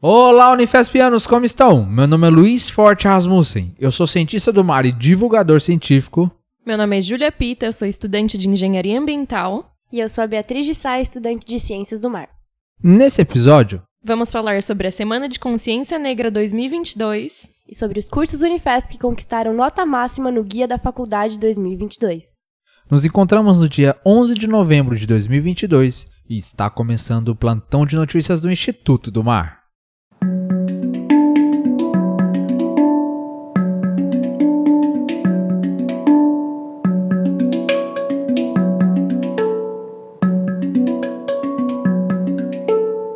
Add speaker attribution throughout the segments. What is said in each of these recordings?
Speaker 1: Olá, Unifespianos, como estão? Meu nome é Luiz Forte Rasmussen. Eu sou cientista do mar e divulgador científico.
Speaker 2: Meu nome é Júlia Pita, eu sou estudante de Engenharia Ambiental.
Speaker 3: E eu sou a Beatriz de Sá, estudante de Ciências do Mar.
Speaker 1: Nesse episódio,
Speaker 2: vamos falar sobre a Semana de Consciência Negra 2022
Speaker 3: e sobre os cursos Unifesp que conquistaram nota máxima no Guia da Faculdade 2022.
Speaker 1: Nos encontramos no dia 11 de novembro de 2022 e está começando o plantão de notícias do Instituto do Mar.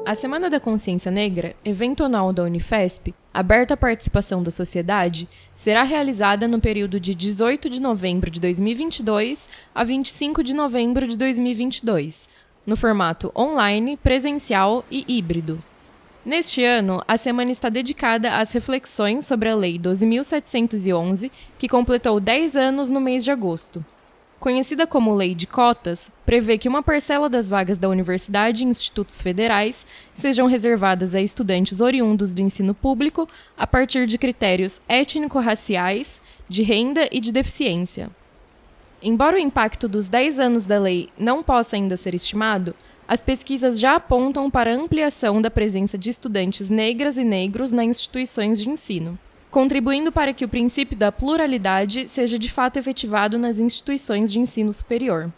Speaker 2: A Semana da Consciência Negra, evento anual da Unifesp, aberta à participação da sociedade, será realizada no período de 18 de novembro de 2022 a 25 de novembro de 2022, no formato online, presencial e híbrido. Neste ano, a semana está dedicada às reflexões sobre a Lei 12.711, que completou 10 anos no mês de agosto conhecida como Lei de Cotas, prevê que uma parcela das vagas da universidade e institutos federais sejam reservadas a estudantes oriundos do ensino público a partir de critérios étnico-raciais, de renda e de deficiência. Embora o impacto dos 10 anos da lei não possa ainda ser estimado, as pesquisas já apontam para a ampliação da presença de estudantes negras e negros nas instituições de ensino contribuindo para que o princípio da pluralidade seja de fato efetivado nas instituições de ensino superior.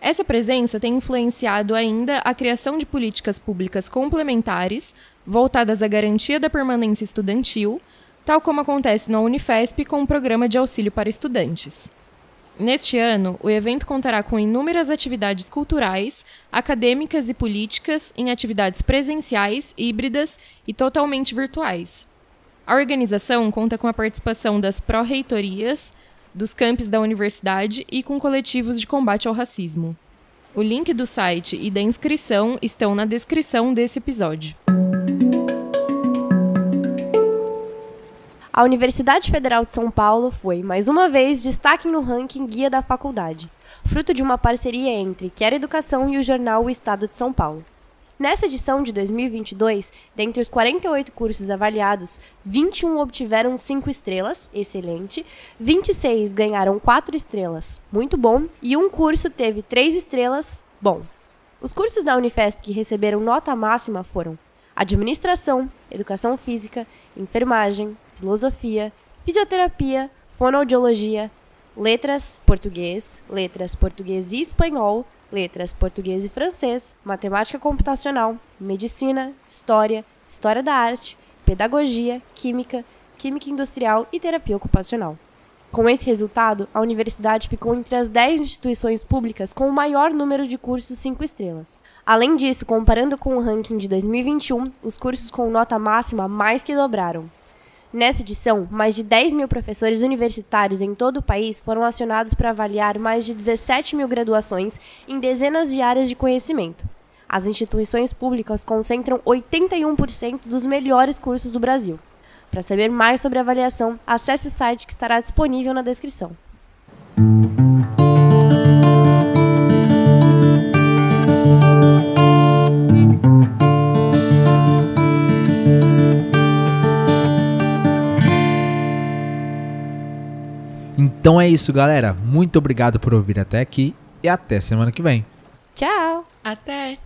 Speaker 2: Essa presença tem influenciado ainda a criação de políticas públicas complementares voltadas à garantia da permanência estudantil, tal como acontece na Unifesp com o Programa de Auxílio para Estudantes. Neste ano, o evento contará com inúmeras atividades culturais, acadêmicas e políticas em atividades presenciais, híbridas e totalmente virtuais. A organização conta com a participação das pró-reitorias, dos campos da universidade e com coletivos de combate ao racismo. O link do site e da inscrição estão na descrição desse episódio.
Speaker 3: A Universidade Federal de São Paulo foi, mais uma vez, destaque no ranking Guia da Faculdade, fruto de uma parceria entre Quer Educação e o jornal O Estado de São Paulo. Nessa edição de 2022, dentre os 48 cursos avaliados, 21 obtiveram 5 estrelas, excelente, 26 ganharam 4 estrelas, muito bom, e um curso teve 3 estrelas, bom. Os cursos da Unifesp que receberam nota máxima foram Administração, Educação Física, Enfermagem, Filosofia, Fisioterapia, Fonoaudiologia, Letras, Português, Letras Português e Espanhol, letras português e francês, matemática computacional, medicina, história, história da arte, pedagogia, química, química industrial e terapia ocupacional. Com esse resultado, a universidade ficou entre as 10 instituições públicas com o maior número de cursos 5 estrelas. Além disso, comparando com o ranking de 2021, os cursos com nota máxima mais que dobraram. Nessa edição, mais de 10 mil professores universitários em todo o país foram acionados para avaliar mais de 17 mil graduações em dezenas de áreas de conhecimento. As instituições públicas concentram 81% dos melhores cursos do Brasil. Para saber mais sobre a avaliação, acesse o site que estará disponível na descrição.
Speaker 1: Então é isso, galera. Muito obrigado por ouvir até aqui e até semana que vem.
Speaker 3: Tchau.
Speaker 2: Até.